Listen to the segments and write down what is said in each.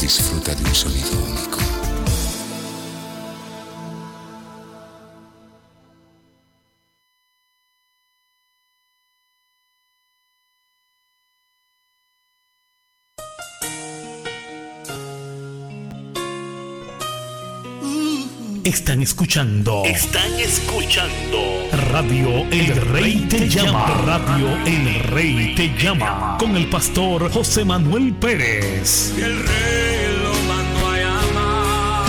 Disfruta de un sonido único. Están escuchando. Están escuchando. Radio El Rey te llama. Radio El Rey te llama. Con el pastor José Manuel Pérez. El rey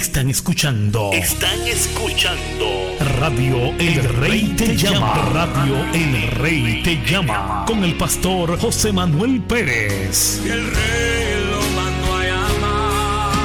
Están escuchando. Están escuchando. Radio El Rey te llama. Radio El Rey te llama. Con el pastor José Manuel Pérez. El rey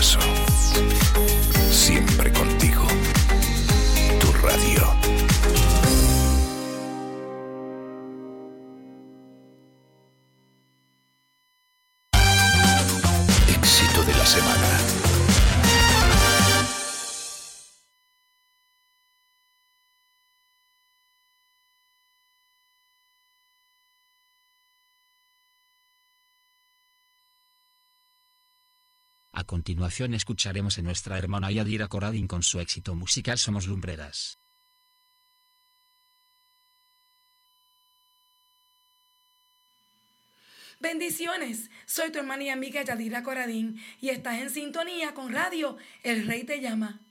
Cada continuación escucharemos a nuestra hermana Yadira Coradín con su éxito musical Somos Lumbreras. Bendiciones, soy tu hermana y amiga Yadira Coradín y estás en sintonía con Radio El Rey te llama.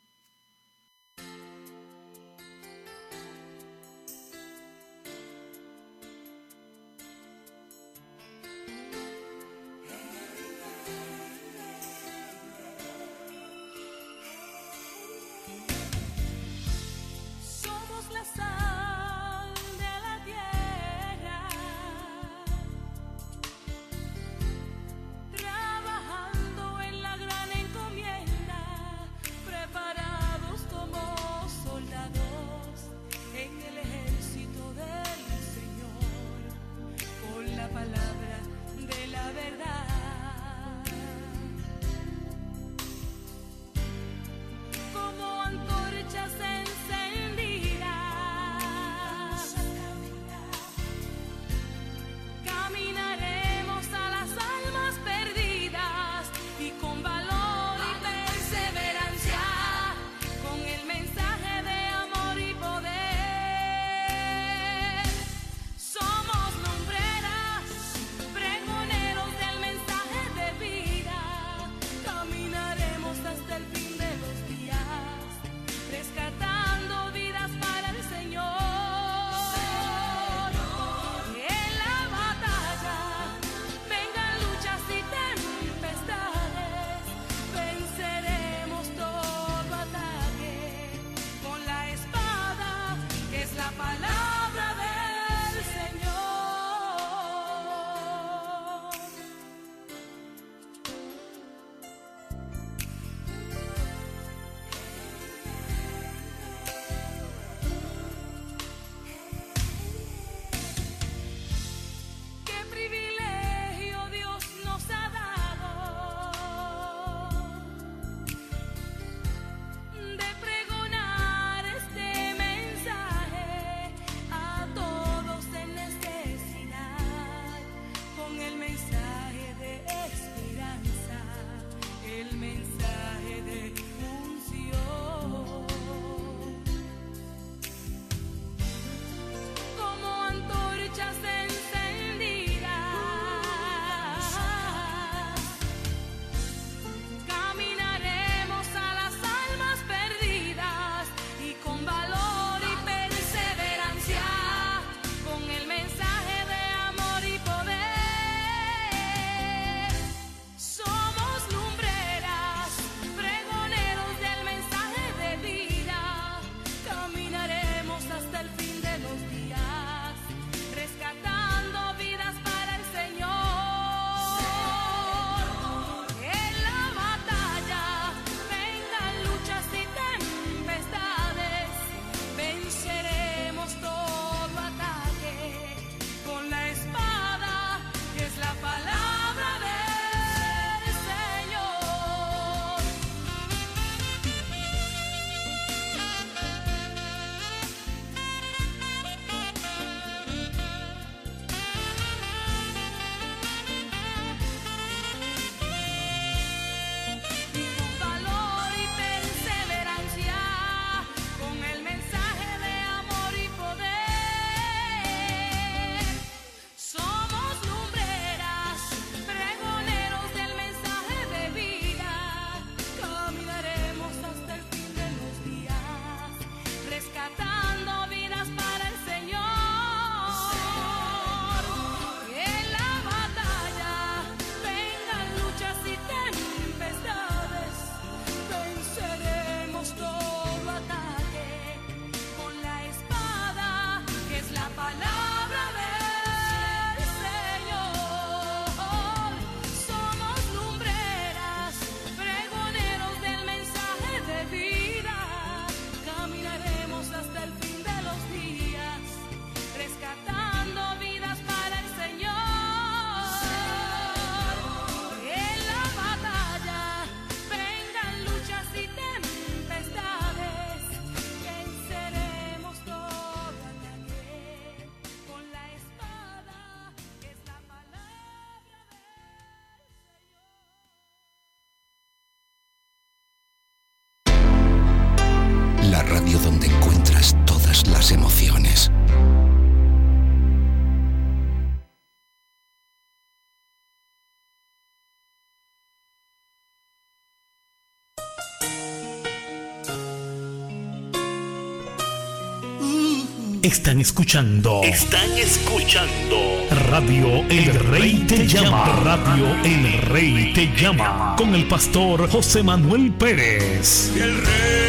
Están escuchando Están escuchando Radio El Rey Te Llama. Radio El Rey Te Llama. Con el pastor José Manuel Pérez. Y el rey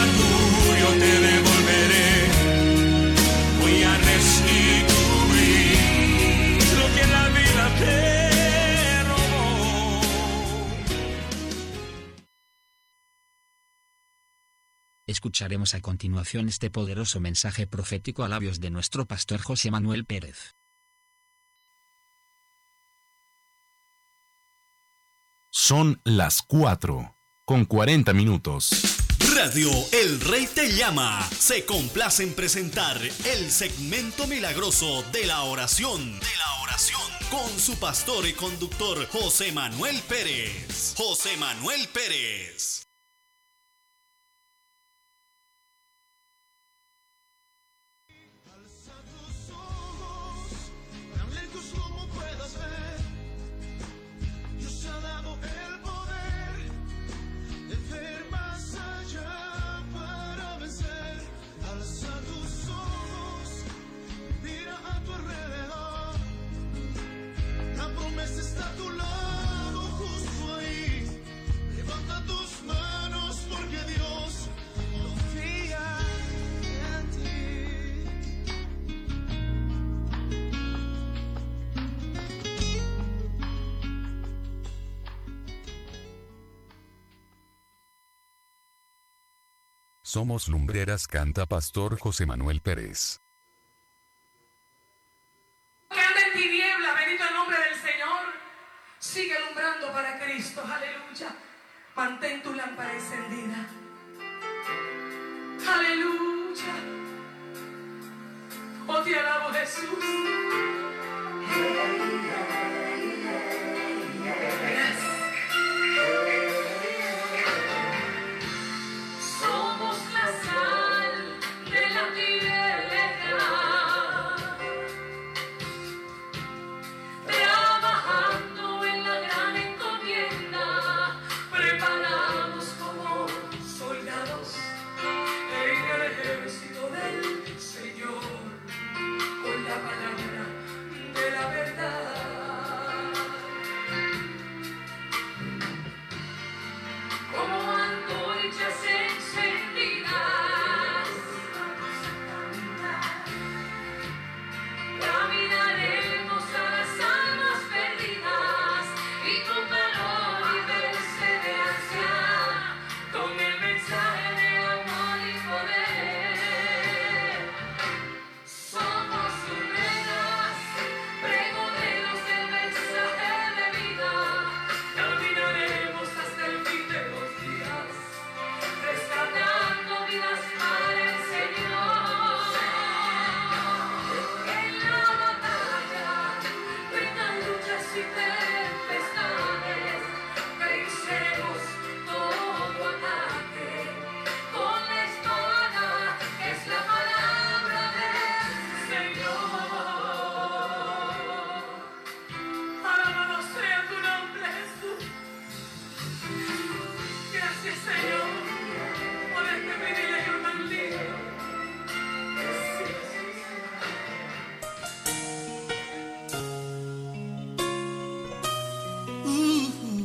Escucharemos a continuación este poderoso mensaje profético a labios de nuestro pastor José Manuel Pérez. Son las 4 con 40 minutos. Radio El Rey Te Llama se complace en presentar el segmento milagroso de la oración. De la oración. Con su pastor y conductor José Manuel Pérez. José Manuel Pérez. Somos Lumbreras canta Pastor José Manuel Pérez.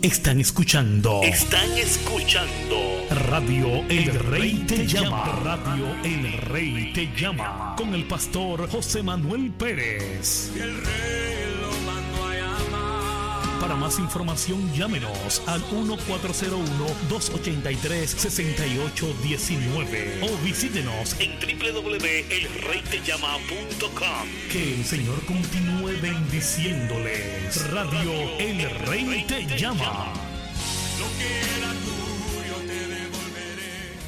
Están escuchando Están escuchando Radio El Rey Te Llama. Radio El Rey Te Llama. Con el pastor José Manuel Pérez. El rey Para más información, llámenos al 1401-283-6819 o visítenos. en www.elreytellama.com. Que el Señor continúe bendiciéndoles. Radio El Rey Te Llama. Lo que era tuyo te devolveré.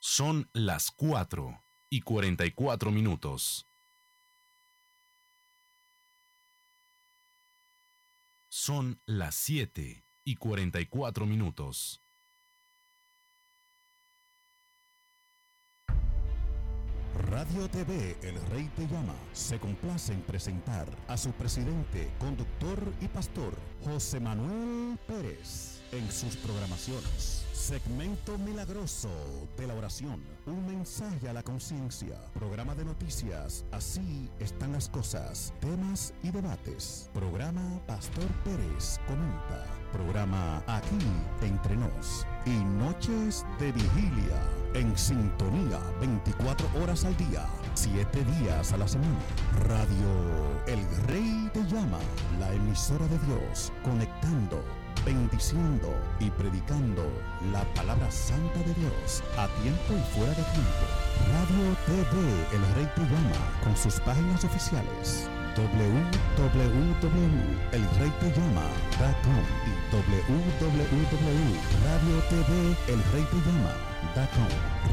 Son las 4 y 44 minutos. Son las 7 y 44 minutos. Radio TV El Rey Te Llama se complace en presentar a su presidente, conductor y pastor, José Manuel Pérez, en sus programaciones. Segmento milagroso de la oración, un mensaje a la conciencia, programa de noticias, así están las cosas, temas y debates. Programa Pastor Pérez comenta, programa aquí entre nos y noches de vigilia en sintonía 24 horas al día, 7 días a la semana. Radio El Rey te llama, la emisora de Dios, conectando, bendiciendo y predicando la palabra santa de Dios a tiempo y fuera de tiempo. Radio TV El Rey te llama con sus páginas oficiales www.elreytellama.com y www.radiotvelsreytellama.com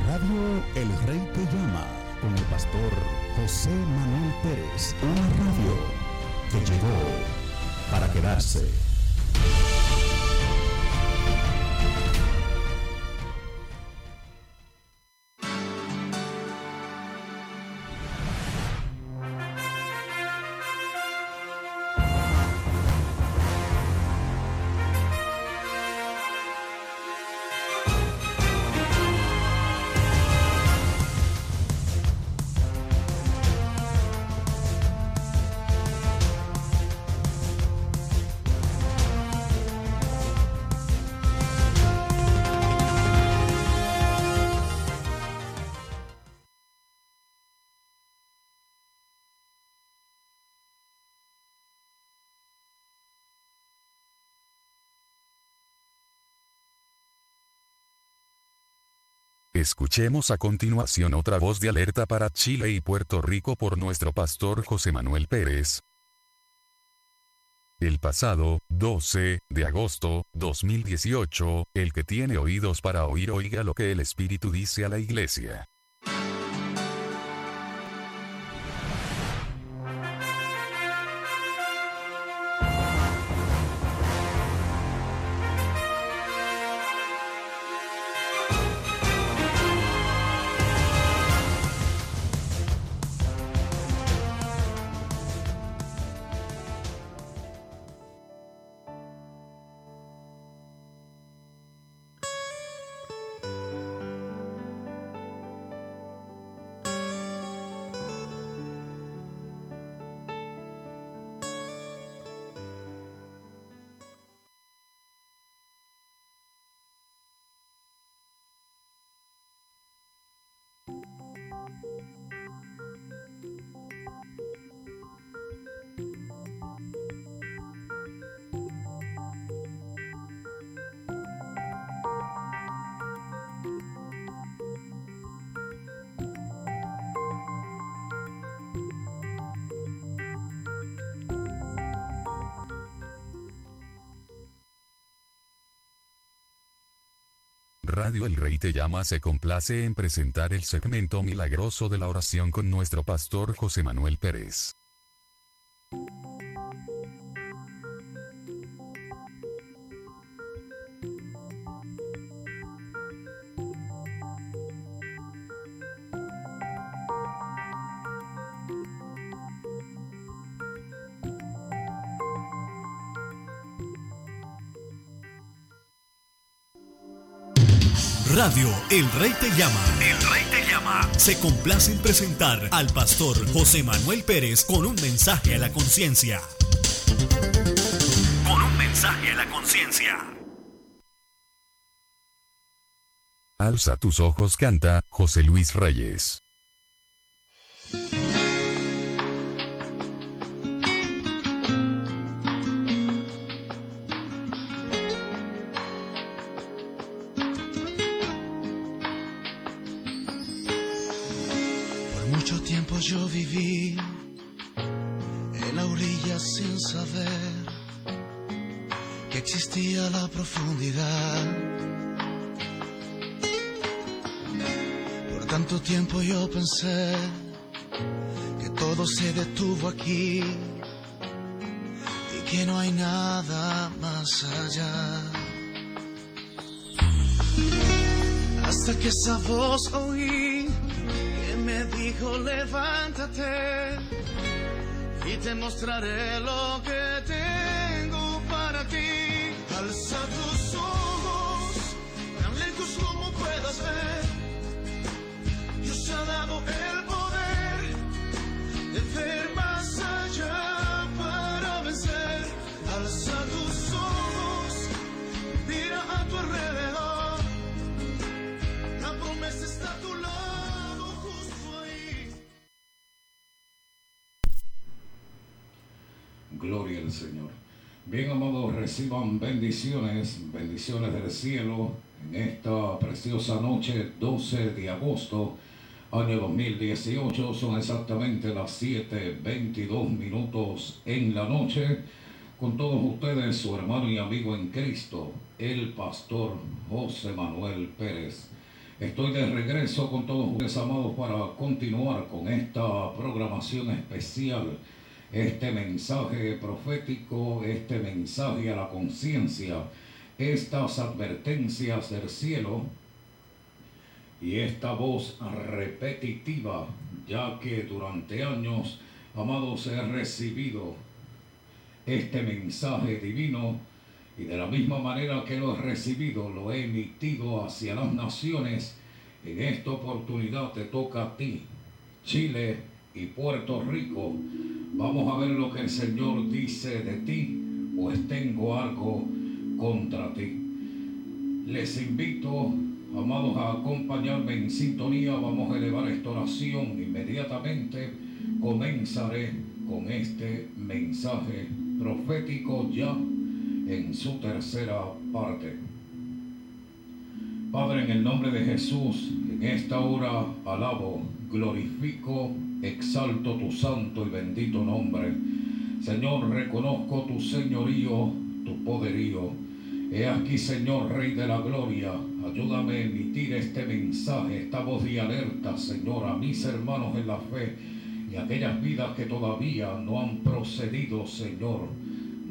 Radio El Rey Te Llama con el pastor José Manuel Pérez, una radio que llegó para quedarse. Escuchemos a continuación otra voz de alerta para Chile y Puerto Rico por nuestro pastor José Manuel Pérez. El pasado, 12 de agosto, 2018, el que tiene oídos para oír oiga lo que el Espíritu dice a la iglesia. Llama se complace en presentar el segmento milagroso de la oración con nuestro pastor José Manuel Pérez. Radio El Rey Te Llama. El Rey Te Llama. Se complace en presentar al pastor José Manuel Pérez con un mensaje a la conciencia. Con un mensaje a la conciencia. Alza tus ojos, canta José Luis Reyes. La profundidad. Por tanto tiempo yo pensé que todo se detuvo aquí y que no hay nada más allá. Hasta que esa voz oí que me dijo levántate y te mostraré lo que Gloria al Señor. Bien, amados, reciban bendiciones, bendiciones del cielo en esta preciosa noche, 12 de agosto, año 2018. Son exactamente las 7:22 minutos en la noche. Con todos ustedes, su hermano y amigo en Cristo, el pastor José Manuel Pérez. Estoy de regreso con todos ustedes, amados, para continuar con esta programación especial este mensaje profético, este mensaje a la conciencia, estas advertencias del cielo y esta voz repetitiva, ya que durante años, amados, he recibido este mensaje divino y de la misma manera que lo he recibido, lo he emitido hacia las naciones. En esta oportunidad te toca a ti, Chile y Puerto Rico. Vamos a ver lo que el Señor dice de ti, pues tengo algo contra ti. Les invito, amados, a acompañarme en sintonía. Vamos a elevar esta oración inmediatamente. Comenzaré con este mensaje profético ya en su tercera parte. Padre, en el nombre de Jesús, en esta hora alabo, glorifico, exalto tu santo y bendito nombre. Señor, reconozco tu señorío, tu poderío. He aquí, Señor, Rey de la Gloria, ayúdame a emitir este mensaje, esta voz de alerta, Señor, a mis hermanos en la fe y a aquellas vidas que todavía no han procedido, Señor,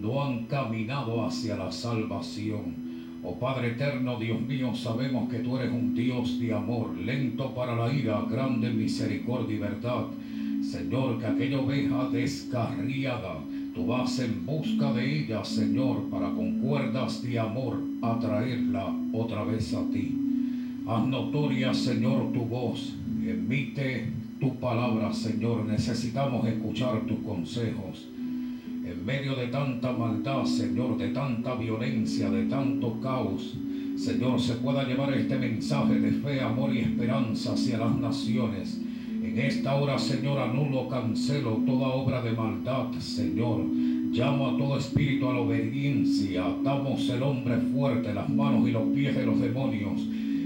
no han caminado hacia la salvación. Oh Padre eterno, Dios mío, sabemos que tú eres un Dios de amor, lento para la ira, grande misericordia y verdad. Señor, que aquella oveja descarriada, tú vas en busca de ella, Señor, para con cuerdas de amor atraerla otra vez a ti. Haz notoria, Señor, tu voz, emite tu palabra, Señor. Necesitamos escuchar tus consejos en medio de tanta maldad, Señor, de tanta violencia, de tanto caos, Señor, se pueda llevar este mensaje de fe, amor y esperanza hacia las naciones. En esta hora, Señor, anulo, cancelo toda obra de maldad, Señor. Llamo a todo espíritu a la obediencia. Atamos el hombre fuerte, las manos y los pies de los demonios.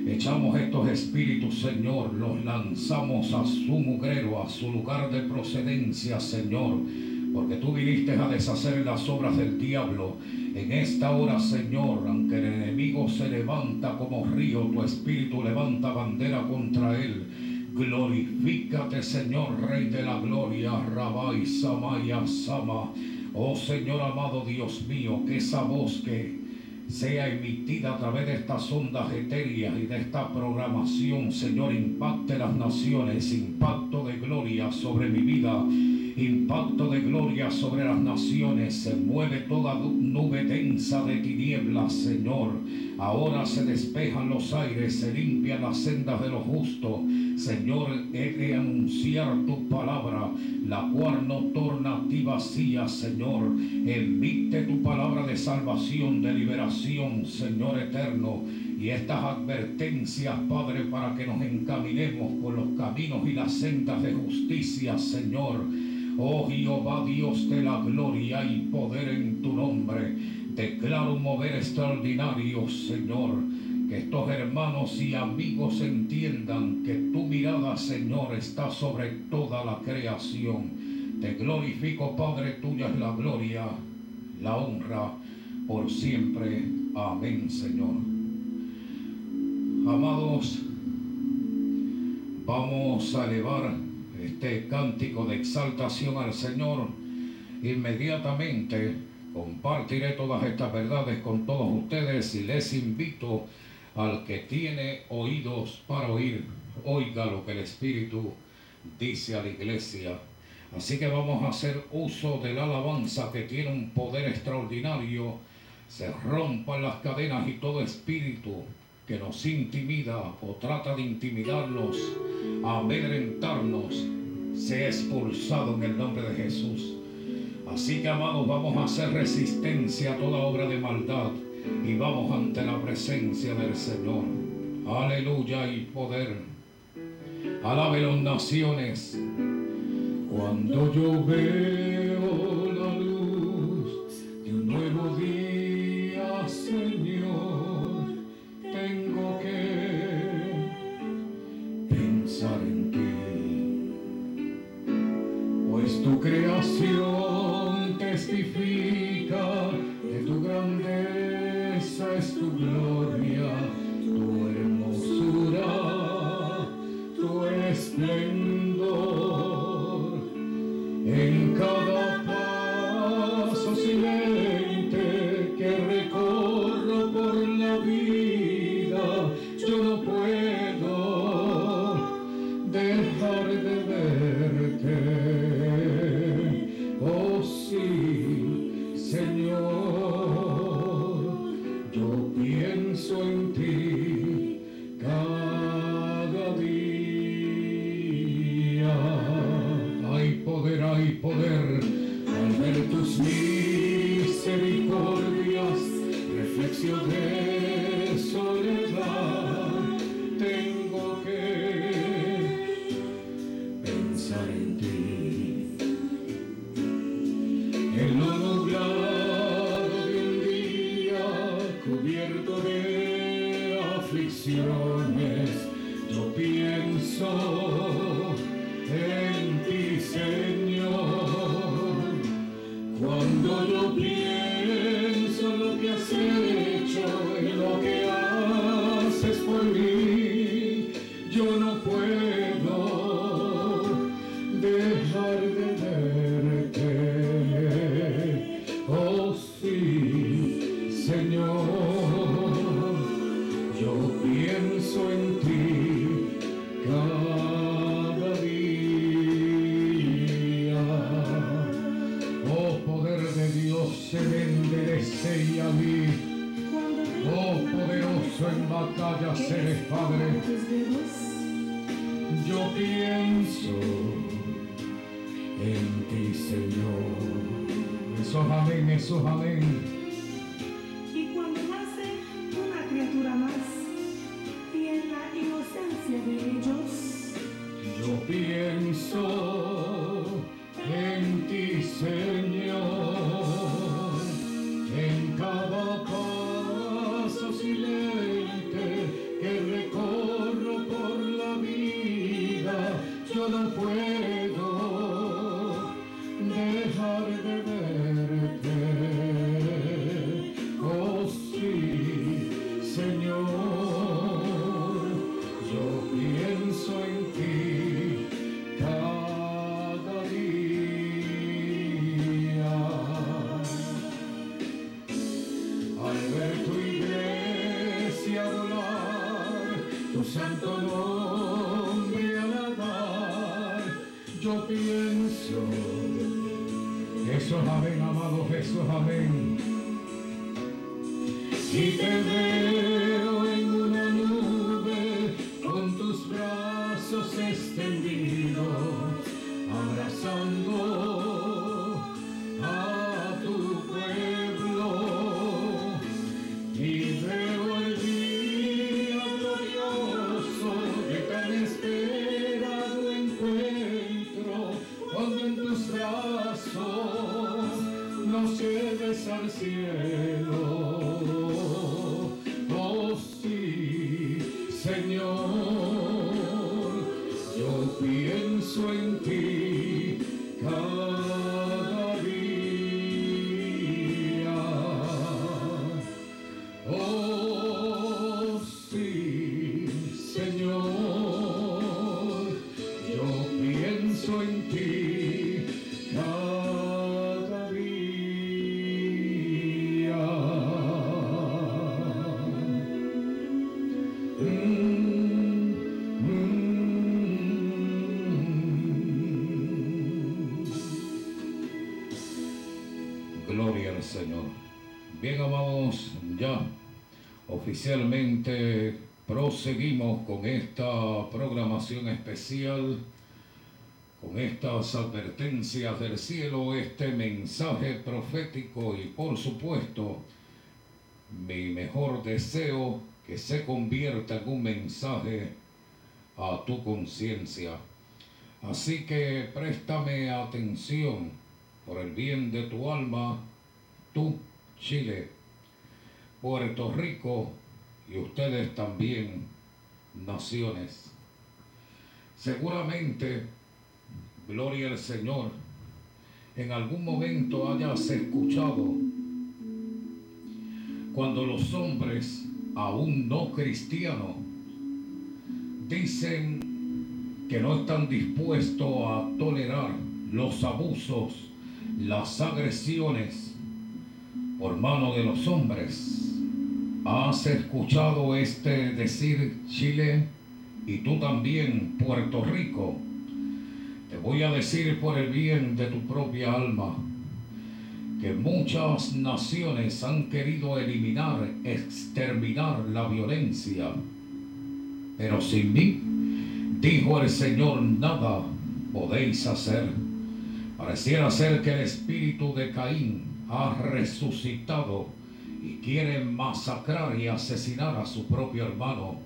Echamos estos espíritus, Señor, los lanzamos a su mugrero, a su lugar de procedencia, Señor porque tú viniste a deshacer las obras del diablo. En esta hora, Señor, aunque el enemigo se levanta como río, tu espíritu levanta bandera contra él. Glorifícate, Señor, Rey de la Gloria, Rabá y Sama. Oh Señor amado Dios mío, que esa voz que sea emitida a través de estas ondas etéreas y de esta programación, Señor, impacte las naciones, impacto de gloria sobre mi vida, impacto de gloria sobre las naciones, se mueve toda nube densa de tinieblas, Señor. Ahora se despejan los aires, se limpian las sendas de los justos. Señor, he de anunciar tu palabra, la cual no torna a ti vacía, Señor. Emite tu palabra de salvación, de liberación, Señor eterno. Y estas advertencias, Padre, para que nos encaminemos por los caminos y las sendas de justicia, Señor. Oh Jehová Dios de la gloria y poder en tu nombre. Declaro un mover extraordinario, Señor. Que estos hermanos y amigos entiendan que tu mirada, Señor, está sobre toda la creación. Te glorifico, Padre, tuya es la gloria, la honra, por siempre. Amén, Señor. Amados, vamos a elevar este cántico de exaltación al Señor. Inmediatamente compartiré todas estas verdades con todos ustedes y les invito a al que tiene oídos para oír, oiga lo que el Espíritu dice a la iglesia. Así que vamos a hacer uso de la alabanza que tiene un poder extraordinario. Se rompan las cadenas y todo espíritu que nos intimida o trata de intimidarnos, amedrentarnos, sea expulsado en el nombre de Jesús. Así que amados, vamos a hacer resistencia a toda obra de maldad y vamos ante la presencia del Señor. Aleluya y poder. Alábelo naciones. Cuando yo veo la luz de un nuevo día, Señor. Oficialmente proseguimos con esta programación especial, con estas advertencias del cielo, este mensaje profético y por supuesto mi mejor deseo que se convierta en un mensaje a tu conciencia. Así que préstame atención por el bien de tu alma, tú, Chile, Puerto Rico y ustedes también, naciones. Seguramente, gloria al Señor, en algún momento hayas escuchado cuando los hombres, aún no cristianos, dicen que no están dispuestos a tolerar los abusos, las agresiones por mano de los hombres. ¿Has escuchado este decir Chile y tú también Puerto Rico? Te voy a decir por el bien de tu propia alma que muchas naciones han querido eliminar, exterminar la violencia. Pero sin mí, dijo el Señor, nada podéis hacer. Pareciera ser que el espíritu de Caín ha resucitado y quiere masacrar y asesinar a su propio hermano.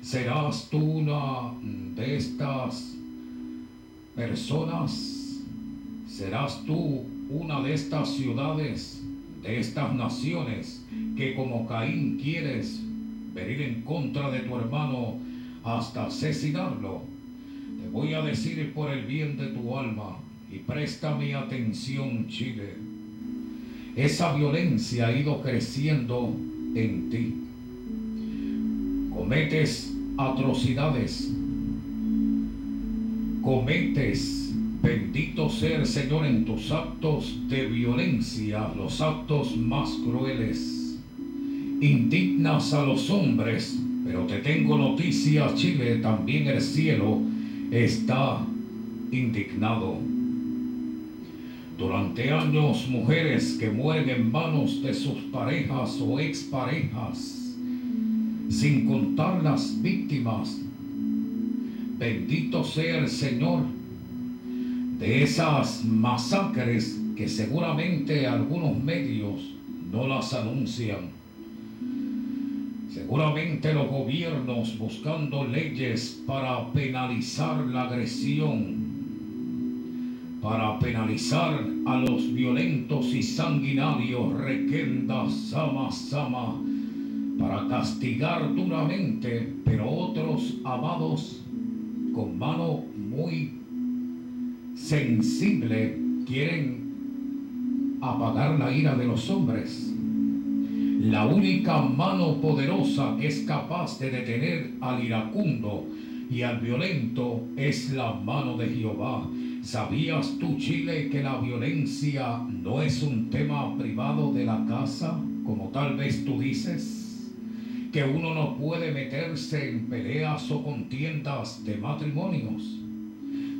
¿Serás tú una de estas personas? ¿Serás tú una de estas ciudades, de estas naciones, que como Caín quieres venir en contra de tu hermano hasta asesinarlo? Te voy a decir por el bien de tu alma y presta mi atención, Chile. Esa violencia ha ido creciendo en ti. Cometes atrocidades. Cometes, bendito sea el Señor, en tus actos de violencia, los actos más crueles. Indignas a los hombres, pero te tengo noticias, Chile, también el cielo está indignado. Durante años, mujeres que mueren en manos de sus parejas o exparejas, sin contar las víctimas. Bendito sea el Señor de esas masacres que seguramente algunos medios no las anuncian. Seguramente los gobiernos buscando leyes para penalizar la agresión para penalizar a los violentos y sanguinarios Requenda Sama Sama, para castigar duramente, pero otros amados con mano muy sensible quieren apagar la ira de los hombres. La única mano poderosa que es capaz de detener al iracundo y al violento es la mano de Jehová. ¿Sabías tú, Chile, que la violencia no es un tema privado de la casa, como tal vez tú dices? Que uno no puede meterse en peleas o contiendas de matrimonios.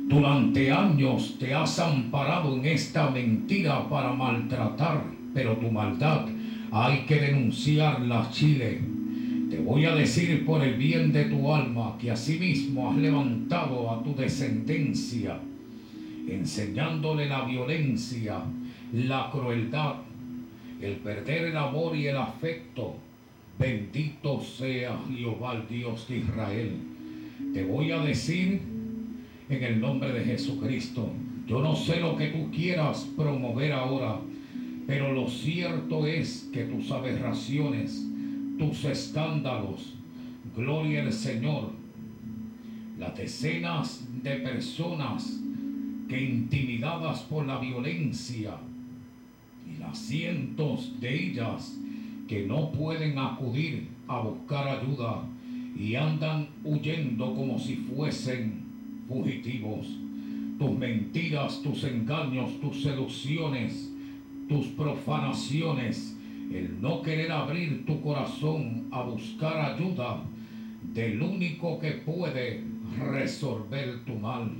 Durante años te has amparado en esta mentira para maltratar, pero tu maldad hay que denunciarla, Chile. Te voy a decir por el bien de tu alma que asimismo has levantado a tu descendencia enseñándole la violencia, la crueldad, el perder el amor y el afecto. Bendito sea Jehová, Dios de Israel. Te voy a decir en el nombre de Jesucristo, yo no sé lo que tú quieras promover ahora, pero lo cierto es que tus aberraciones, tus escándalos, gloria al Señor, las decenas de personas que intimidadas por la violencia y las cientos de ellas que no pueden acudir a buscar ayuda y andan huyendo como si fuesen fugitivos. Tus mentiras, tus engaños, tus seducciones, tus profanaciones, el no querer abrir tu corazón a buscar ayuda del único que puede resolver tu mal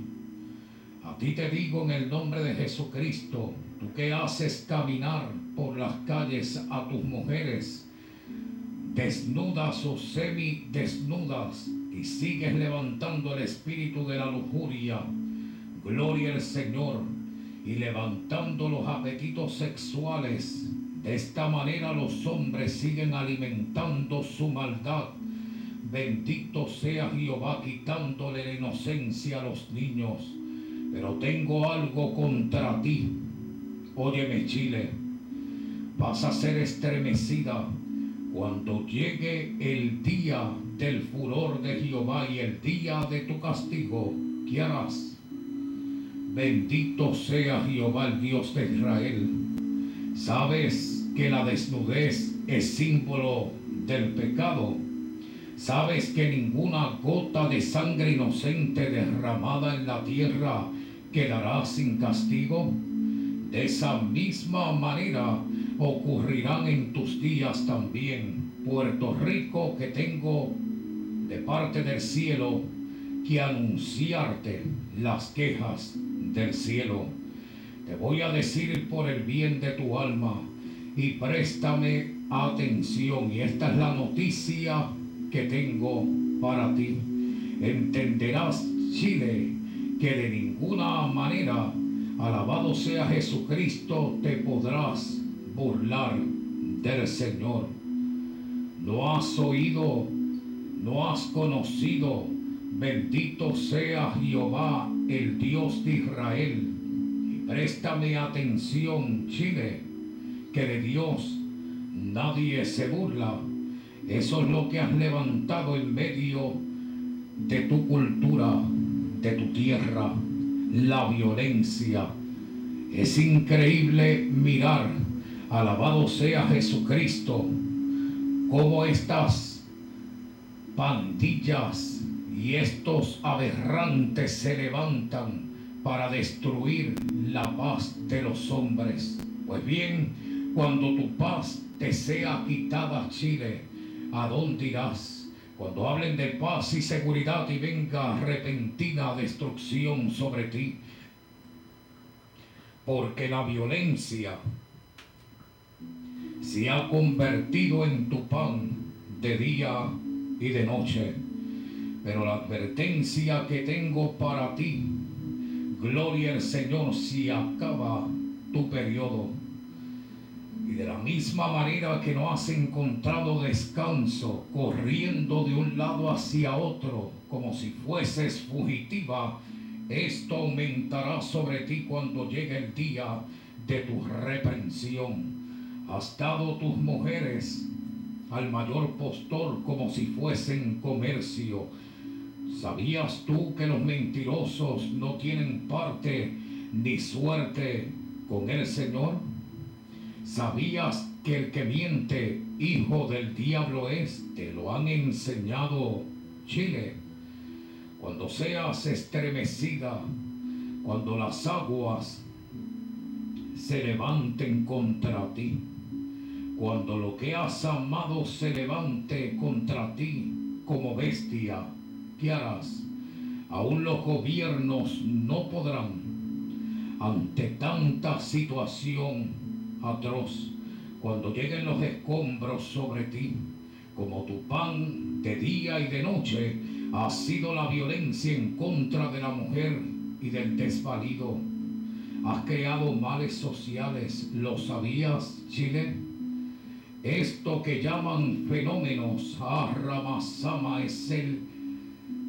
A ti te digo en el nombre de Jesucristo, tú que haces caminar por las calles a tus mujeres, desnudas o semidesnudas, y sigues levantando el espíritu de la lujuria, gloria al Señor, y levantando los apetitos sexuales. De esta manera los hombres siguen alimentando su maldad. Bendito sea Jehová quitándole la inocencia a los niños. Pero tengo algo contra ti. Óyeme Chile, vas a ser estremecida cuando llegue el día del furor de Jehová y el día de tu castigo. ¿Qué harás? Bendito sea Jehová el Dios de Israel. Sabes que la desnudez es símbolo del pecado. Sabes que ninguna gota de sangre inocente derramada en la tierra quedará sin castigo. De esa misma manera ocurrirán en tus días también. Puerto Rico que tengo de parte del cielo que anunciarte las quejas del cielo. Te voy a decir por el bien de tu alma y préstame atención. Y esta es la noticia que tengo para ti. Entenderás, Chile, que de ninguna manera, alabado sea Jesucristo, te podrás burlar del Señor. No has oído, no has conocido, bendito sea Jehová, el Dios de Israel. Y préstame atención, Chile, que de Dios nadie se burla. Eso es lo que has levantado en medio de tu cultura, de tu tierra, la violencia. Es increíble mirar, alabado sea Jesucristo, cómo estas pandillas y estos aberrantes se levantan para destruir la paz de los hombres. Pues bien, cuando tu paz te sea quitada, Chile, ¿a dónde irás? Cuando hablen de paz y seguridad y venga repentina destrucción sobre ti. Porque la violencia se ha convertido en tu pan de día y de noche. Pero la advertencia que tengo para ti, gloria al Señor, si acaba tu periodo. Y de la misma manera que no has encontrado descanso, corriendo de un lado hacia otro, como si fueses fugitiva, esto aumentará sobre ti cuando llegue el día de tu reprensión. Has dado tus mujeres al mayor postor como si fuesen comercio. ¿Sabías tú que los mentirosos no tienen parte ni suerte con el Señor? ¿Sabías que el que miente, hijo del diablo es? Te lo han enseñado Chile. Cuando seas estremecida, cuando las aguas se levanten contra ti, cuando lo que has amado se levante contra ti como bestia, ¿qué harás? Aún los gobiernos no podrán, ante tanta situación atroz, cuando lleguen los escombros sobre ti, como tu pan de día y de noche, ha sido la violencia en contra de la mujer y del desvalido. Has creado males sociales, ¿lo sabías, Chile? Esto que llaman fenómenos, ah, Ramasama, es el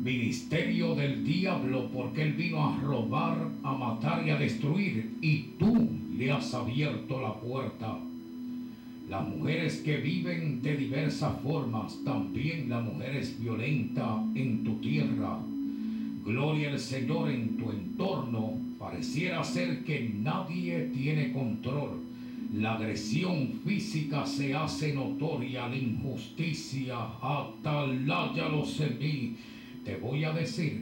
ministerio del diablo porque él vino a robar, a matar y a destruir y tú le has abierto la puerta. Las mujeres que viven de diversas formas, también la mujer es violenta en tu tierra. Gloria al Señor en tu entorno. Pareciera ser que nadie tiene control. La agresión física se hace notoria, la injusticia, atalaya los en mí. Te voy a decir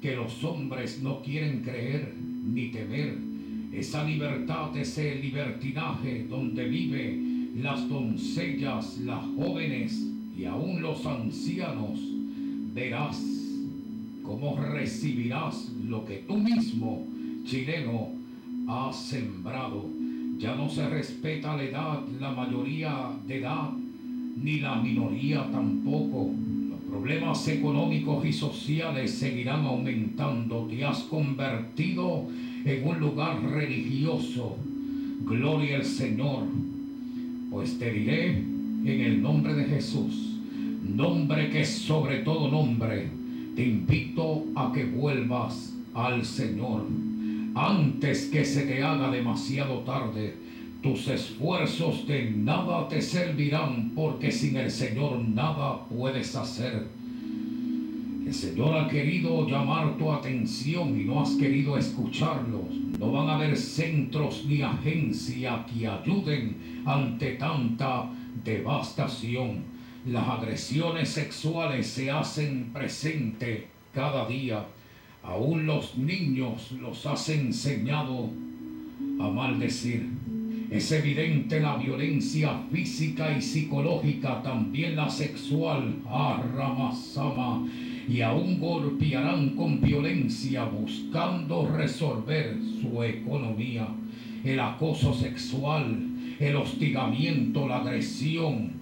que los hombres no quieren creer ni temer. Esa libertad, ese libertinaje donde vive las doncellas, las jóvenes y aún los ancianos, verás cómo recibirás lo que tú mismo chileno ha sembrado. Ya no se respeta la edad, la mayoría de edad, ni la minoría tampoco. Los problemas económicos y sociales seguirán aumentando. Te has convertido en un lugar religioso. Gloria al Señor. Pues te diré en el nombre de Jesús, nombre que es sobre todo nombre, te invito a que vuelvas al Señor antes que se te haga demasiado tarde. Tus esfuerzos de nada te servirán porque sin el Señor nada puedes hacer. El Señor ha querido llamar tu atención y no has querido escucharlos. No van a haber centros ni agencias que ayuden ante tanta devastación. Las agresiones sexuales se hacen presente cada día. Aún los niños los has enseñado a maldecir. Es evidente la violencia física y psicológica, también la sexual. Ah, Ramasama. Y aún golpearán con violencia buscando resolver su economía. El acoso sexual, el hostigamiento, la agresión,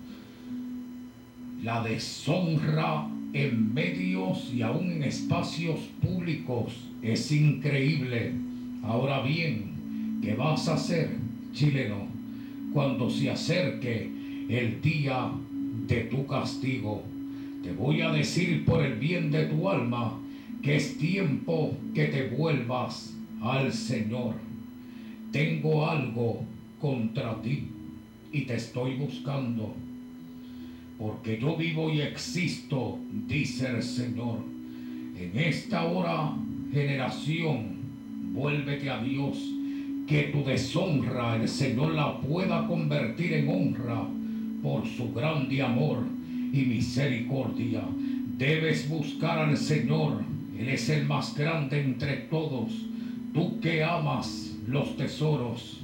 la deshonra en medios y aún en espacios públicos es increíble. Ahora bien, ¿qué vas a hacer, chileno, cuando se acerque el día de tu castigo? Te voy a decir por el bien de tu alma que es tiempo que te vuelvas al Señor. Tengo algo contra ti y te estoy buscando porque yo vivo y existo, dice el Señor. En esta hora, generación, vuélvete a Dios, que tu deshonra el Señor la pueda convertir en honra por su grande amor y misericordia. Debes buscar al Señor, Él es el más grande entre todos. Tú que amas los tesoros,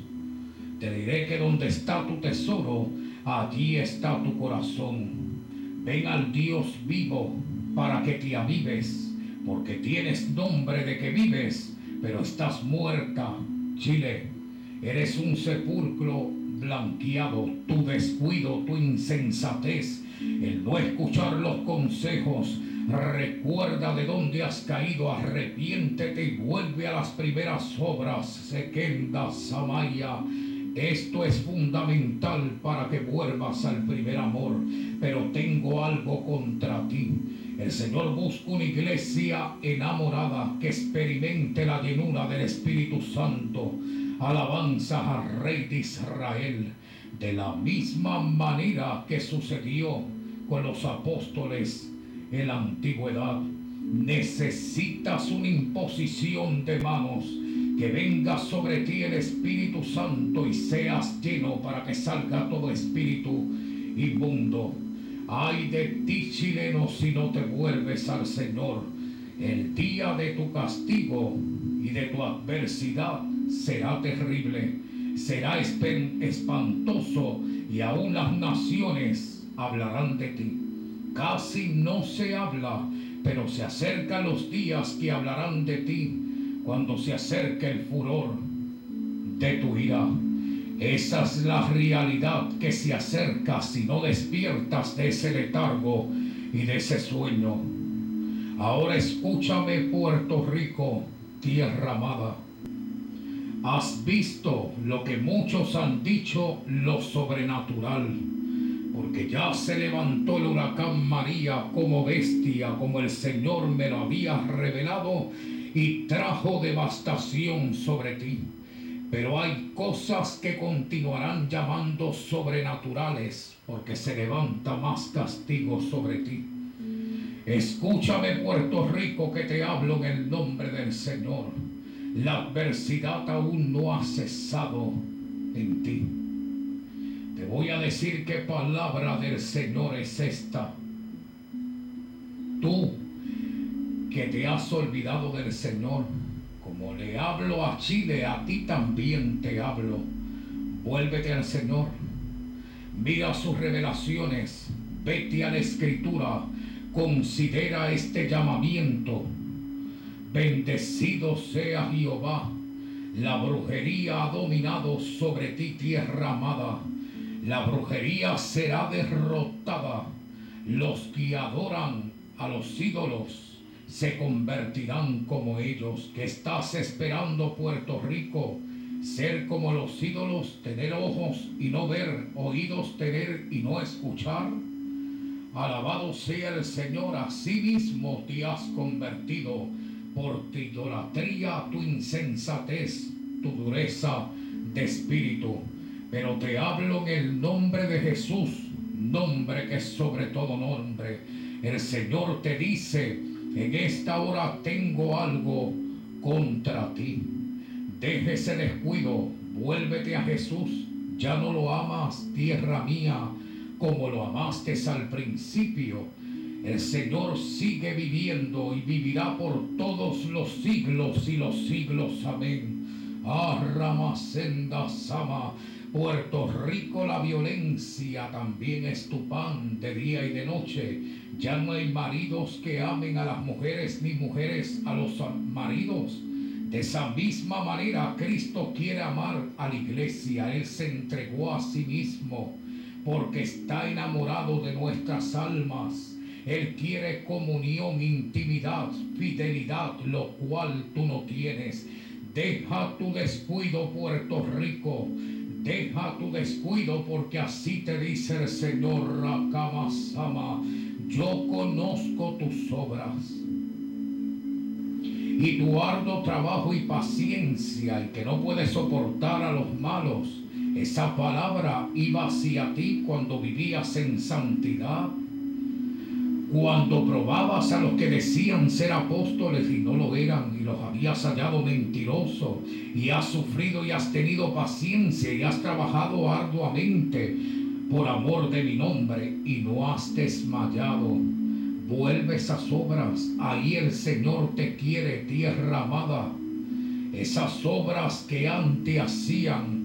te diré que donde está tu tesoro, allí está tu corazón. Ven al Dios vivo para que te avives, porque tienes nombre de que vives, pero estás muerta. Chile, eres un sepulcro blanqueado, tu descuido, tu insensatez, el no escuchar los consejos. Recuerda de dónde has caído, arrepiéntete y vuelve a las primeras obras. Sequenda Samaya esto es fundamental para que vuelvas al primer amor, pero tengo algo contra ti. El Señor busca una iglesia enamorada que experimente la llenura del Espíritu Santo. Alabanza al Rey de Israel. De la misma manera que sucedió con los apóstoles en la antigüedad. Necesitas una imposición de manos que venga sobre ti el Espíritu Santo y seas lleno para que salga todo espíritu inmundo. Ay de ti, chileno, si no te vuelves al Señor. El día de tu castigo y de tu adversidad será terrible, será espantoso y aún las naciones hablarán de ti. Casi no se habla, pero se acercan los días que hablarán de ti cuando se acerque el furor de tu ira. Esa es la realidad que se acerca si no despiertas de ese letargo y de ese sueño. Ahora escúchame Puerto Rico, tierra amada. Has visto lo que muchos han dicho, lo sobrenatural, porque ya se levantó el huracán María como bestia, como el Señor me lo había revelado y trajo devastación sobre ti. Pero hay cosas que continuarán llamando sobrenaturales porque se levanta más castigo sobre ti. Escúchame Puerto Rico que te hablo en el nombre del Señor. La adversidad aún no ha cesado en ti. Te voy a decir qué palabra del Señor es esta. Tú que te has olvidado del Señor. Como le hablo a Chile, a ti también te hablo. Vuélvete al Señor. Mira sus revelaciones. Vete a la escritura. Considera este llamamiento. Bendecido sea Jehová La brujería ha dominado sobre ti, tierra amada. La brujería será derrotada. Los que adoran a los ídolos se convertirán como ellos. Que estás esperando, Puerto Rico? Ser como los ídolos, tener ojos y no ver, oídos tener y no escuchar. Alabado sea el Señor, a sí mismo te has convertido por tu idolatría, tu insensatez, tu dureza de espíritu. Pero te hablo en el nombre de Jesús, nombre que es sobre todo nombre. El Señor te dice, en esta hora tengo algo contra ti. Deje ese descuido, vuélvete a Jesús. Ya no lo amas, tierra mía, como lo amaste al principio. El Señor sigue viviendo y vivirá por todos los siglos y los siglos. Amén. Ah, Sama. Puerto Rico la violencia también es tu pan de día y de noche. Ya no hay maridos que amen a las mujeres ni mujeres a los maridos. De esa misma manera Cristo quiere amar a la iglesia. Él se entregó a sí mismo porque está enamorado de nuestras almas. Él quiere comunión, intimidad, fidelidad, lo cual tú no tienes. Deja tu descuido, Puerto Rico. Deja tu descuido porque así te dice el Señor Rakamasama. Yo conozco tus obras y tu arduo trabajo y paciencia y que no puedes soportar a los malos. Esa palabra iba hacia ti cuando vivías en santidad cuando probabas a los que decían ser apóstoles y no lo eran y los habías hallado mentirosos y has sufrido y has tenido paciencia y has trabajado arduamente por amor de mi nombre y no has desmayado. Vuelve esas obras, ahí el Señor te quiere, tierra amada. Esas obras que antes hacían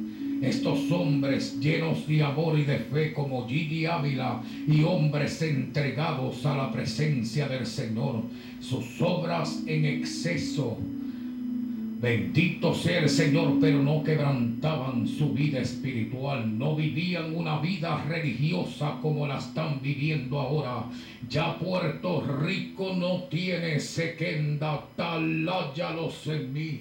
estos hombres llenos de amor y de fe como Gigi Ávila y hombres entregados a la presencia del Señor, sus obras en exceso. Bendito sea el Señor, pero no quebrantaban su vida espiritual, no vivían una vida religiosa como la están viviendo ahora. Ya Puerto Rico no tiene sequenda, los en mí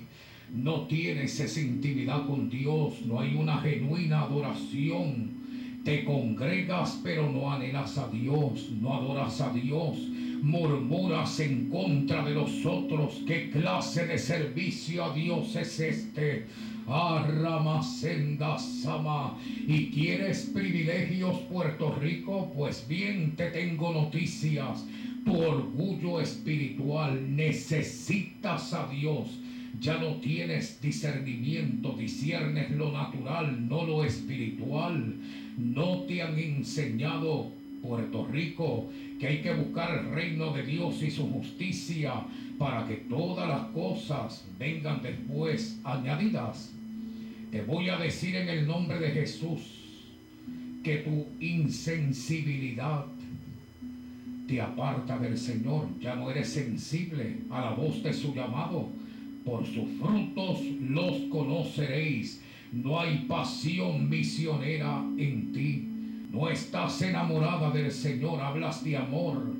no tienes esa intimidad con Dios, no hay una genuina adoración. Te congregas pero no anhelas a Dios, no adoras a Dios, murmuras en contra de los otros. ¿Qué clase de servicio a Dios es este? Arramasenda Sama. ¿Y quieres privilegios, Puerto Rico? Pues bien, te tengo noticias. Tu orgullo espiritual necesitas a Dios ya no tienes discernimiento, disiernes lo natural, no lo espiritual. No te han enseñado, Puerto Rico, que hay que buscar el reino de Dios y su justicia para que todas las cosas vengan después añadidas. Te voy a decir en el nombre de Jesús que tu insensibilidad te aparta del Señor. Ya no eres sensible a la voz de su llamado por sus frutos los conoceréis. No hay pasión misionera en ti. No estás enamorada del Señor, hablas de amor.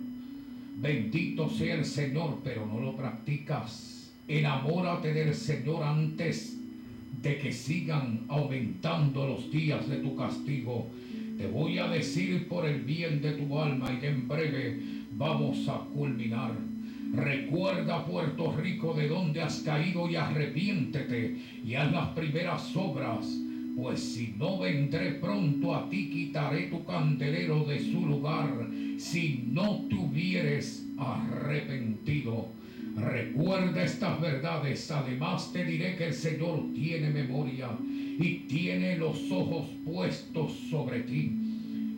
Bendito sea el Señor, pero no lo practicas. Enamórate del Señor antes de que sigan aumentando los días de tu castigo. Te voy a decir por el bien de tu alma y en breve vamos a culminar. Recuerda Puerto Rico de donde has caído y arrepiéntete y haz las primeras obras, pues si no vendré pronto a ti quitaré tu candelero de su lugar, si no te hubieres arrepentido. Recuerda estas verdades, además te diré que el Señor tiene memoria y tiene los ojos puestos sobre ti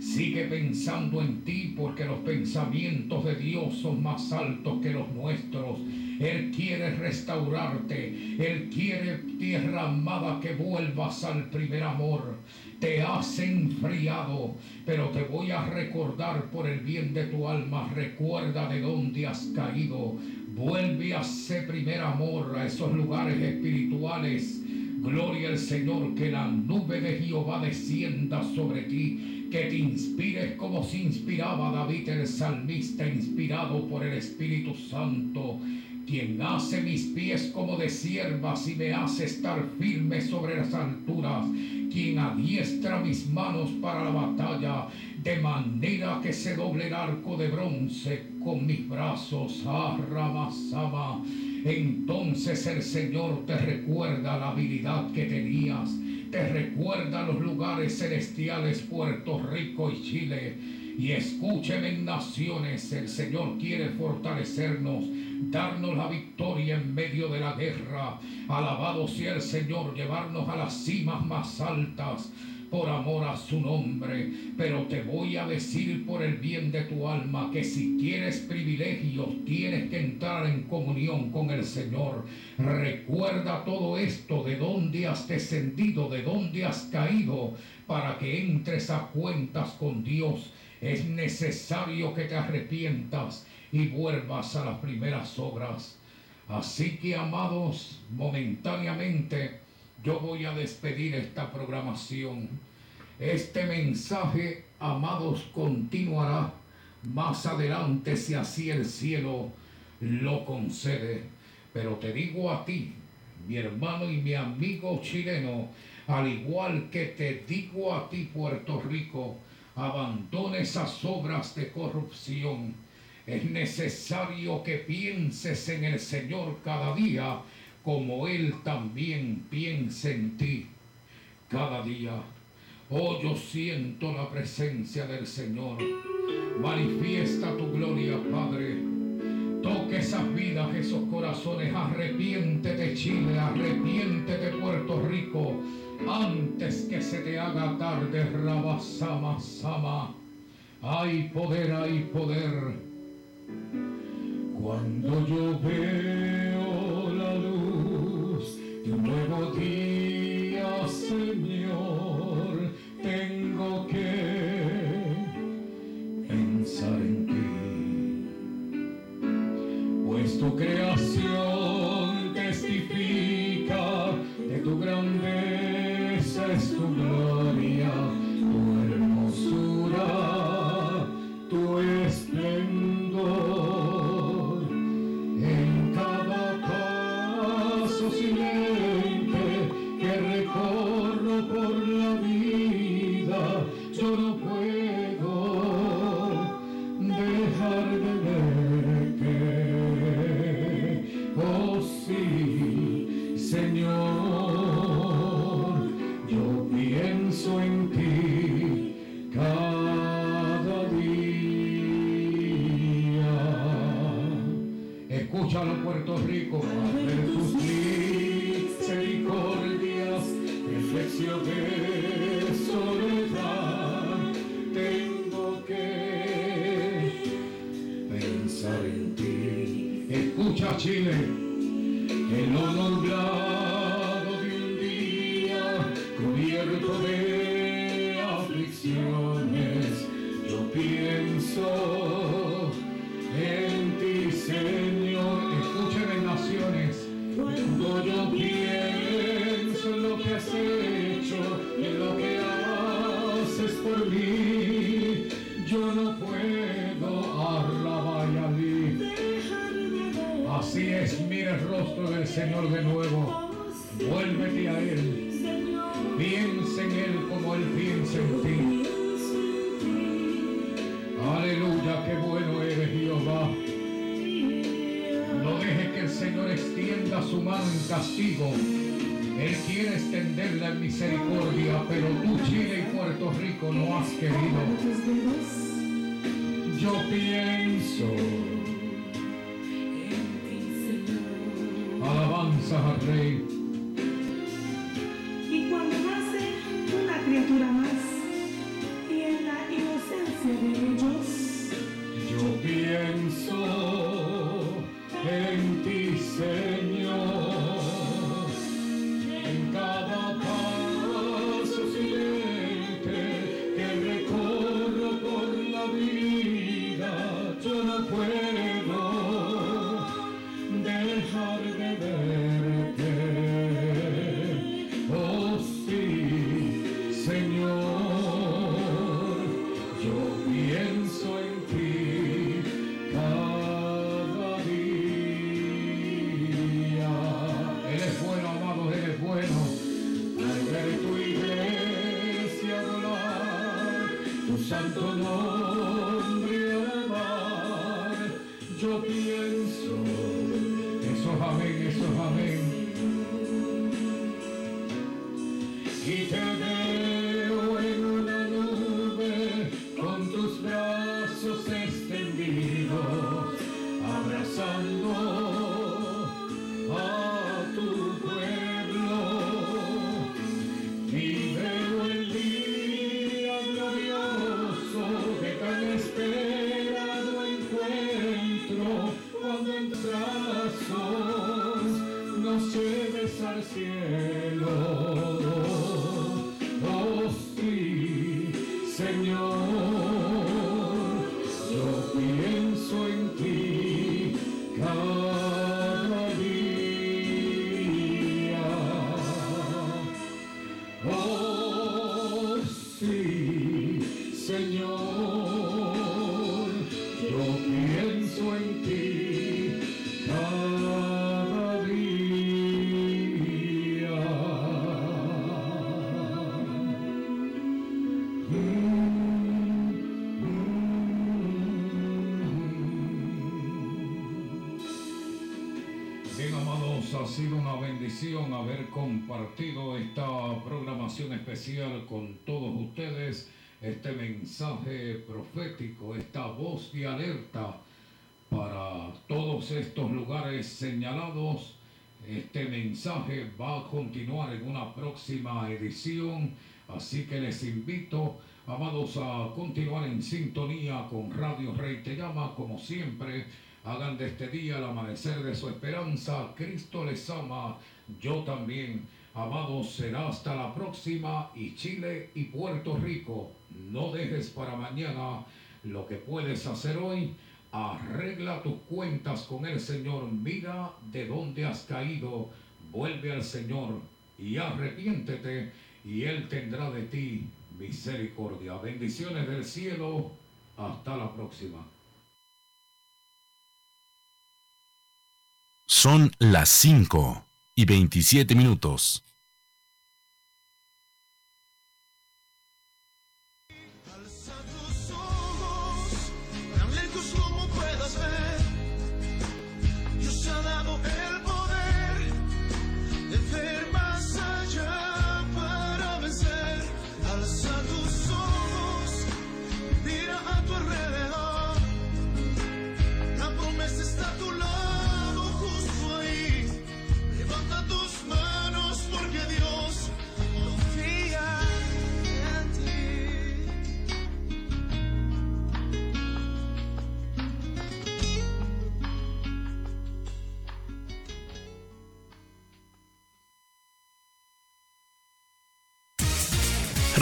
Sigue pensando en ti porque los pensamientos de Dios son más altos que los nuestros. Él quiere restaurarte. Él quiere, tierra amada, que vuelvas al primer amor. Te has enfriado, pero te voy a recordar por el bien de tu alma. Recuerda de dónde has caído. Vuelve a ese primer amor, a esos lugares espirituales Gloria al Señor, que la nube de Jehová descienda sobre ti, que te inspires como se inspiraba David el salmista, inspirado por el Espíritu Santo quien hace mis pies como de siervas y me hace estar firme sobre las alturas, quien adiestra mis manos para la batalla, de manera que se doble el arco de bronce con mis brazos, Ramasama. Entonces el Señor te recuerda la habilidad que tenías, te recuerda los lugares celestiales Puerto Rico y Chile. Y escúcheme naciones, el Señor quiere fortalecernos darnos la victoria en medio de la guerra. Alabado sea el Señor, llevarnos a las cimas más altas por amor a su nombre. Pero te voy a decir por el bien de tu alma que si quieres privilegios tienes que entrar en comunión con el Señor. Recuerda todo esto, de dónde has descendido, de dónde has caído, para que entres a cuentas con Dios. Es necesario que te arrepientas y vuelvas a las primeras obras. Así que, amados, momentáneamente yo voy a despedir esta programación. Este mensaje, amados, continuará más adelante si así el cielo lo concede. Pero te digo a ti, mi hermano y mi amigo chileno, al igual que te digo a ti, Puerto Rico, abandone esas obras de corrupción es necesario que pienses en el Señor cada día como Él también piensa en ti cada día. Oh, yo siento la presencia del Señor. Manifiesta tu gloria, Padre. Toque esas vidas, esos corazones. Arrepiéntete, Chile. Arrepiéntete, Puerto Rico. Antes que se te haga tarde, Rabasama Sama. Hay poder, hay poder cuando yo veo de nuevo día, Señor, tengo que Puerto Rico, compartido esta programación especial con todos ustedes, este mensaje profético, esta voz de alerta para todos estos lugares señalados. Este mensaje va a continuar en una próxima edición, así que les invito, amados, a continuar en sintonía con Radio Rey Te Llama, como siempre. Hagan de este día el amanecer de su esperanza. Cristo les ama, yo también. Amados, será hasta la próxima y Chile y Puerto Rico. No dejes para mañana lo que puedes hacer hoy. Arregla tus cuentas con el Señor. Mira de dónde has caído. Vuelve al Señor y arrepiéntete y Él tendrá de ti misericordia. Bendiciones del cielo. Hasta la próxima. Son las 5 y 27 minutos.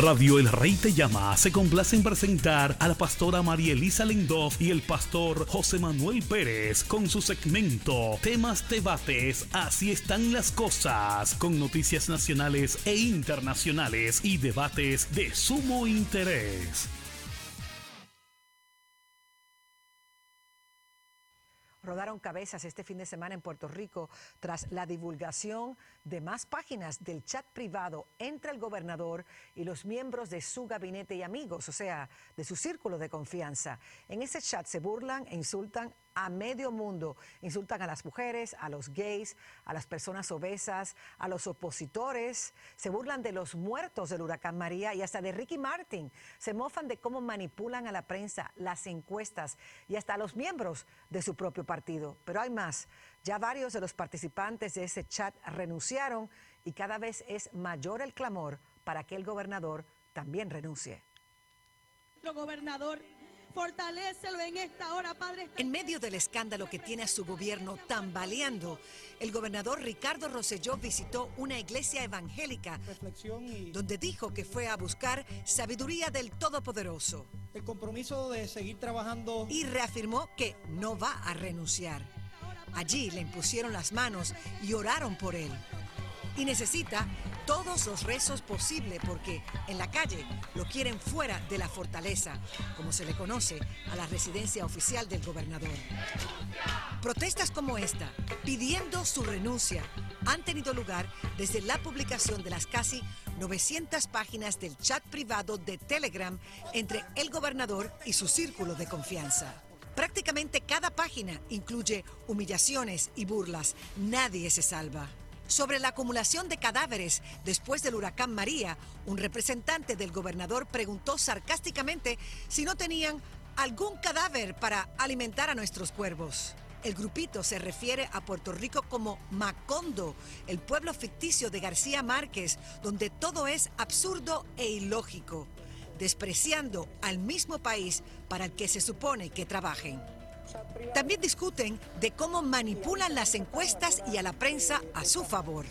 Radio El Rey Te Llama se complace en presentar a la pastora María Elisa Lendoff y el pastor José Manuel Pérez con su segmento Temas Debates, así están las cosas, con noticias nacionales e internacionales y debates de sumo interés. Cabezas este fin de semana en Puerto Rico tras la divulgación de más páginas del chat privado entre el gobernador y los miembros de su gabinete y amigos, o sea, de su círculo de confianza. En ese chat se burlan e insultan a medio mundo. Insultan a las mujeres, a los gays, a las personas obesas, a los opositores. Se burlan de los muertos del huracán María y hasta de Ricky Martin. Se mofan de cómo manipulan a la prensa, las encuestas y hasta a los miembros de su propio partido. Pero hay más. Ya varios de los participantes de ese chat renunciaron y cada vez es mayor el clamor para que el gobernador también renuncie. Nuestro gobernador, fortalécelo en esta hora, Padre. En medio del escándalo que tiene a su gobierno tambaleando, el gobernador Ricardo Rosselló visitó una iglesia evangélica donde dijo que fue a buscar sabiduría del Todopoderoso. El compromiso de seguir trabajando Y reafirmó que no va a renunciar. Allí le impusieron las manos y oraron por él. Y necesita todos los rezos posibles porque en la calle lo quieren fuera de la fortaleza, como se le conoce a la residencia oficial del gobernador. Protestas como esta, pidiendo su renuncia, han tenido lugar desde la publicación de las casi 900 páginas del chat privado de Telegram entre el gobernador y su círculo de confianza. Prácticamente cada página incluye humillaciones y burlas. Nadie se salva. Sobre la acumulación de cadáveres después del huracán María, un representante del gobernador preguntó sarcásticamente si no tenían algún cadáver para alimentar a nuestros cuervos. El grupito se refiere a Puerto Rico como Macondo, el pueblo ficticio de García Márquez, donde todo es absurdo e ilógico, despreciando al mismo país para el que se supone que trabajen. También discuten de cómo manipulan las encuestas y a la prensa a su favor.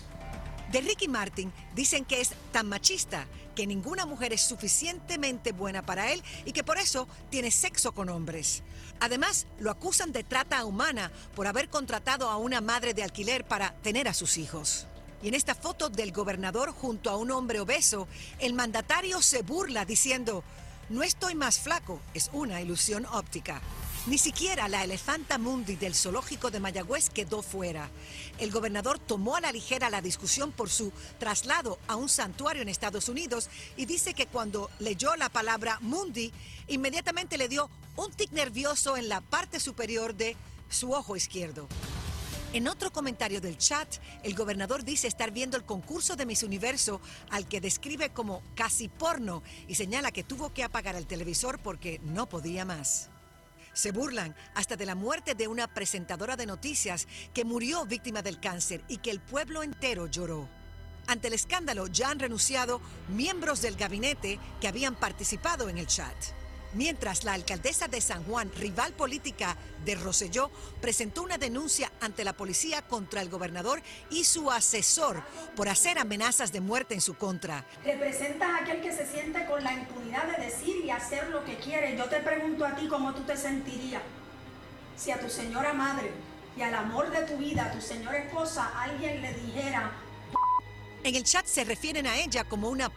De Ricky Martin dicen que es tan machista que ninguna mujer es suficientemente buena para él y que por eso tiene sexo con hombres. Además, lo acusan de trata humana por haber contratado a una madre de alquiler para tener a sus hijos. Y en esta foto del gobernador junto a un hombre obeso, el mandatario se burla diciendo, no estoy más flaco, es una ilusión óptica. Ni siquiera la elefanta mundi del zoológico de Mayagüez quedó fuera. El gobernador tomó a la ligera la discusión por su traslado a un santuario en Estados Unidos y dice que cuando leyó la palabra mundi, inmediatamente le dio un tic nervioso en la parte superior de su ojo izquierdo. En otro comentario del chat, el gobernador dice estar viendo el concurso de Miss Universo al que describe como casi porno y señala que tuvo que apagar el televisor porque no podía más. Se burlan hasta de la muerte de una presentadora de noticias que murió víctima del cáncer y que el pueblo entero lloró. Ante el escándalo ya han renunciado miembros del gabinete que habían participado en el chat. Mientras la alcaldesa de San Juan, rival política de Roselló, presentó una denuncia ante la policía contra el gobernador y su asesor por hacer amenazas de muerte en su contra. Representas a aquel que se siente con la impunidad de decir y hacer lo que quiere. Yo te pregunto a ti cómo tú te sentirías si a tu señora madre y al amor de tu vida, a tu señora esposa, alguien le dijera... En el chat se refieren a ella como una...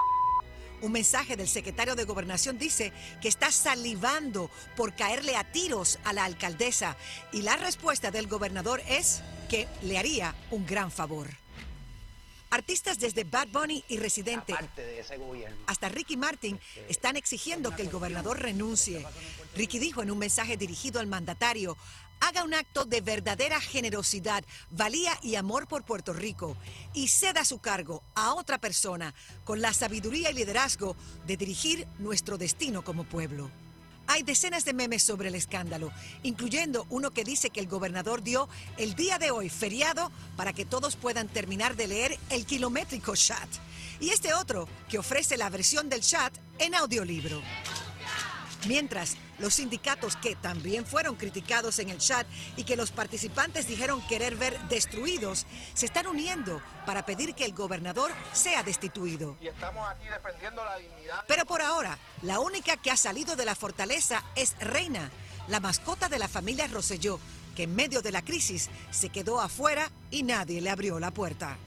Un mensaje del secretario de Gobernación dice que está salivando por caerle a tiros a la alcaldesa y la respuesta del gobernador es que le haría un gran favor. Artistas desde Bad Bunny y Residente hasta Ricky Martin están exigiendo que el gobernador renuncie. Ricky dijo en un mensaje dirigido al mandatario, haga un acto de verdadera generosidad, valía y amor por Puerto Rico y ceda su cargo a otra persona con la sabiduría y liderazgo de dirigir nuestro destino como pueblo. Hay decenas de memes sobre el escándalo, incluyendo uno que dice que el gobernador dio el día de hoy feriado para que todos puedan terminar de leer el kilométrico chat. Y este otro que ofrece la versión del chat en audiolibro. Mientras, los sindicatos que también fueron criticados en el chat y que los participantes dijeron querer ver destruidos, se están uniendo para pedir que el gobernador sea destituido. Y estamos aquí defendiendo la dignidad. Pero por ahora, la única que ha salido de la fortaleza es Reina, la mascota de la familia Rosselló, que en medio de la crisis se quedó afuera y nadie le abrió la puerta.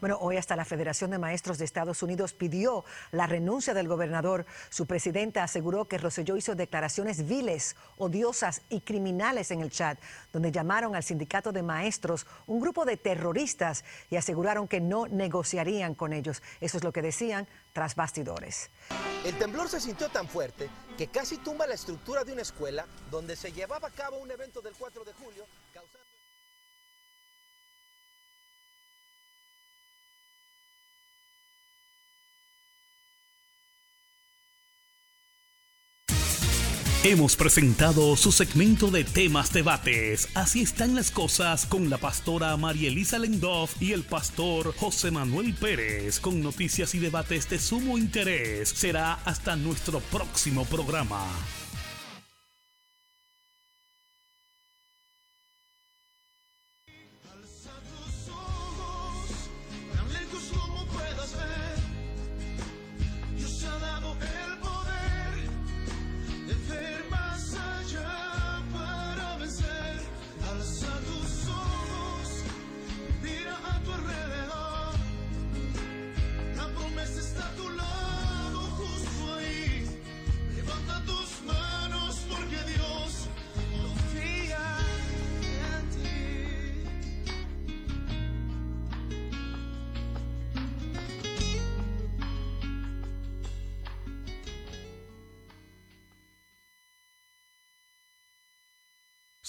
Bueno, hoy hasta la Federación de Maestros de Estados Unidos pidió la renuncia del gobernador. Su presidenta aseguró que Rosselló hizo declaraciones viles, odiosas y criminales en el chat, donde llamaron al sindicato de maestros un grupo de terroristas y aseguraron que no negociarían con ellos. Eso es lo que decían tras bastidores. El temblor se sintió tan fuerte que casi tumba la estructura de una escuela donde se llevaba a cabo un evento del 4 de julio, Hemos presentado su segmento de temas debates. Así están las cosas con la pastora María Elisa Lendoff y el pastor José Manuel Pérez con noticias y debates de sumo interés. Será hasta nuestro próximo programa.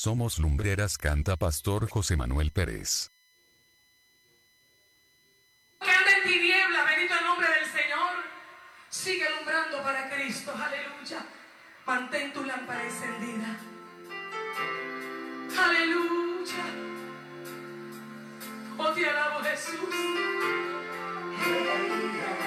Somos lumbreras, canta Pastor José Manuel Pérez. Canta en tinieblas, bendito el nombre del Señor. Sigue alumbrando para Cristo, aleluya. Mantén tu lámpara encendida. Aleluya. Oh, te alabo Jesús. Hey, hey.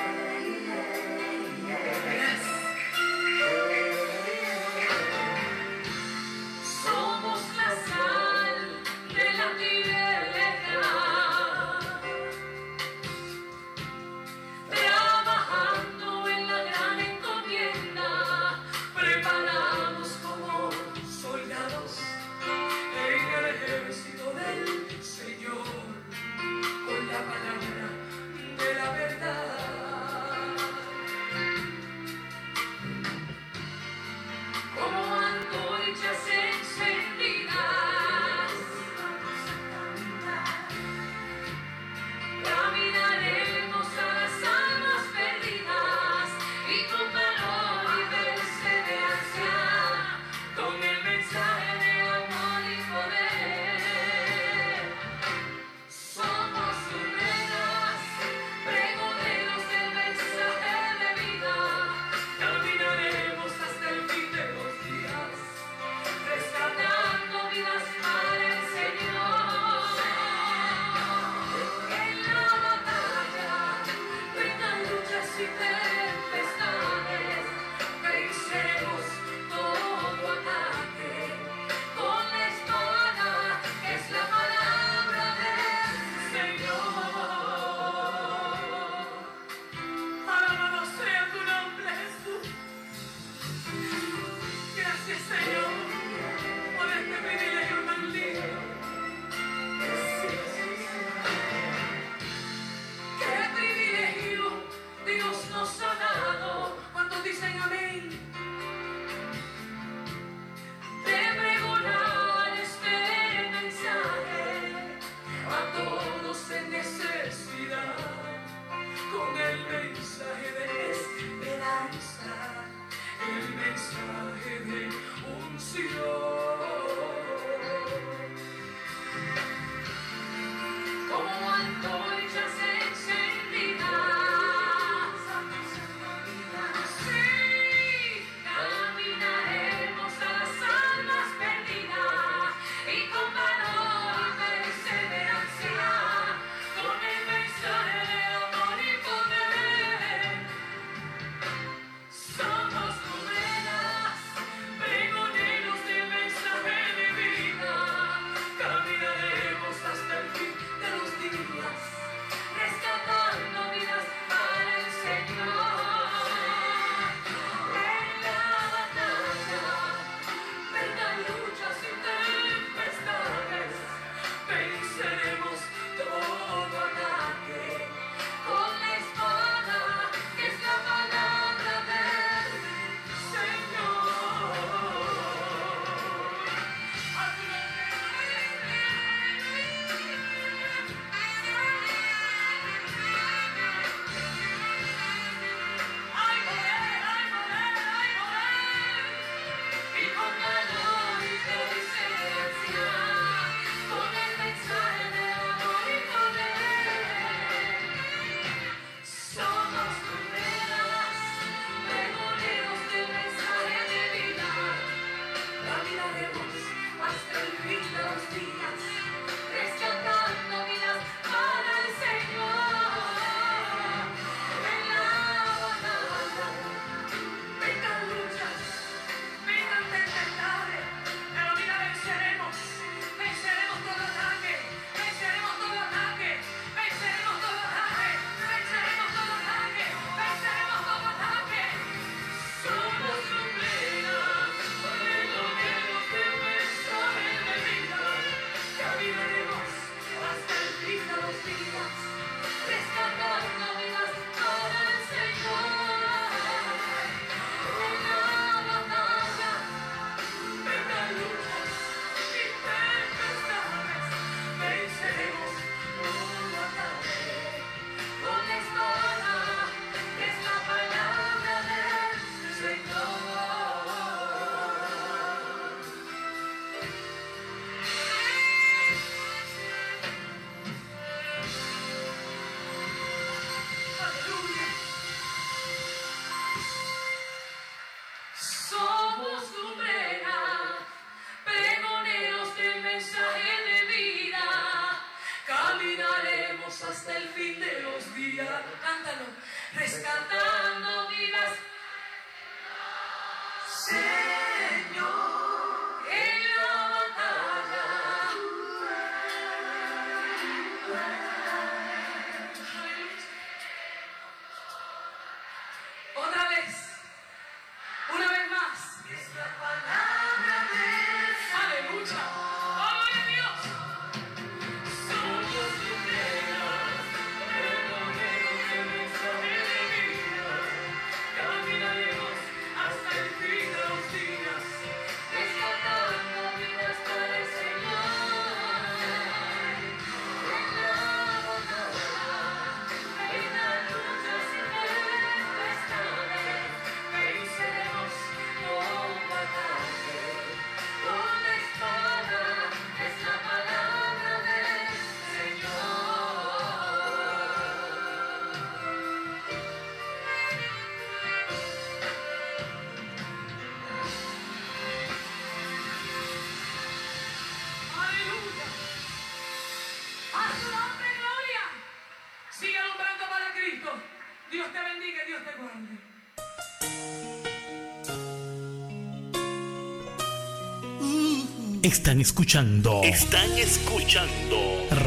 Están escuchando. Están escuchando.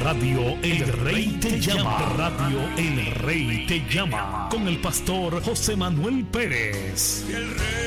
Radio El, Rey te, llama. llama. Radio El Rey te llama. Con el pastor José Manuel Pérez. El Rey.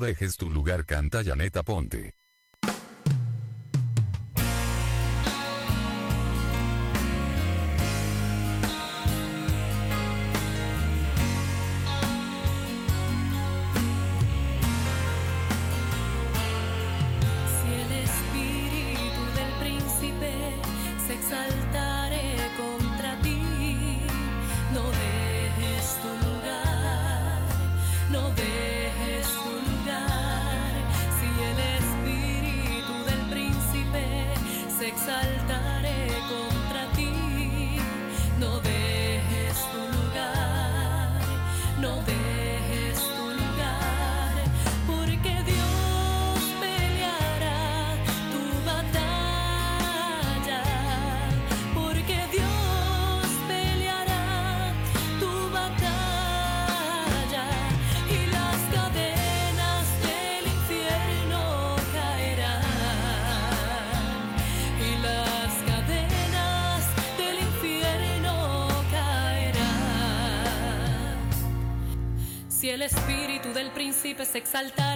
dejes tu lugar canta Yaneta Ponte. exaltar.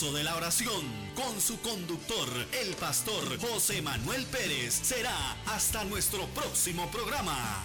De la oración con su conductor, el pastor José Manuel Pérez. Será hasta nuestro próximo programa.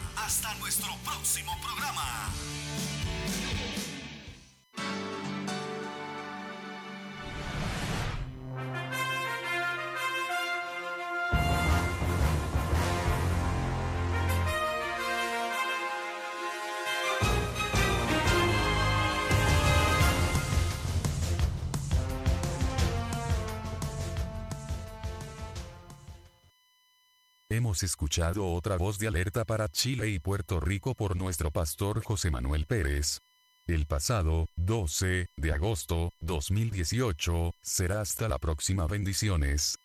Hemos escuchado otra voz de alerta para Chile y Puerto Rico por nuestro pastor José Manuel Pérez. El pasado, 12 de agosto, 2018, será hasta la próxima bendiciones.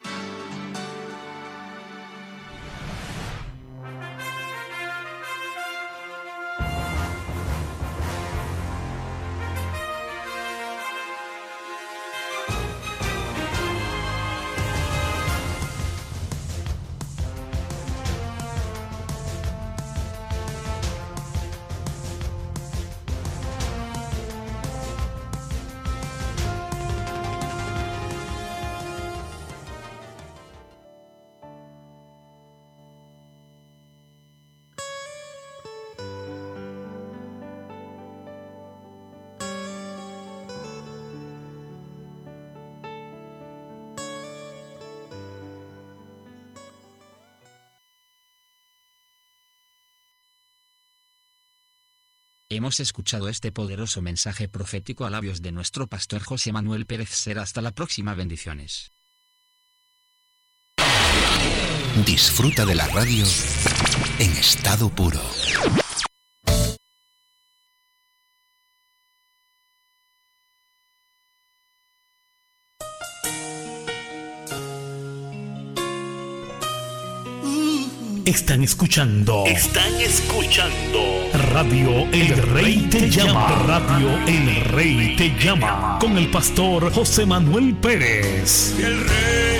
Escuchado este poderoso mensaje profético a labios de nuestro pastor José Manuel Pérez Será hasta la próxima bendiciones. Disfruta de la radio en estado puro. Están escuchando. Están escuchando. Radio El Rey te llama. Radio El Rey te llama. Con el pastor José Manuel Pérez. El rey